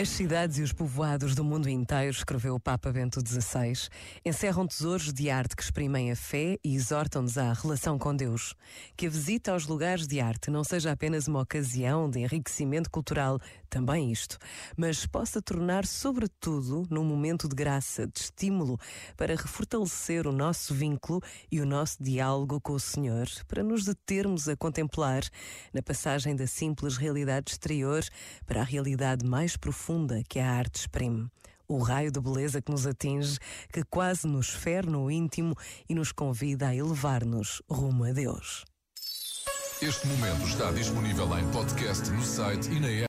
As cidades e os povoados do mundo inteiro, escreveu o Papa Bento XVI, encerram tesouros de arte que exprimem a fé e exortam-nos à relação com Deus. Que a visita aos lugares de arte não seja apenas uma ocasião de enriquecimento cultural, também isto, mas possa tornar, sobretudo, num momento de graça, de estímulo, para refortalecer o nosso vínculo e o nosso diálogo com o Senhor, para nos determos a contemplar, na passagem da simples realidade exterior para a realidade mais profunda profunda que a arte exprime. O raio de beleza que nos atinge, que quase nos fere no íntimo e nos convida a elevar-nos rumo a Deus. Este momento está disponível em podcast no site e na.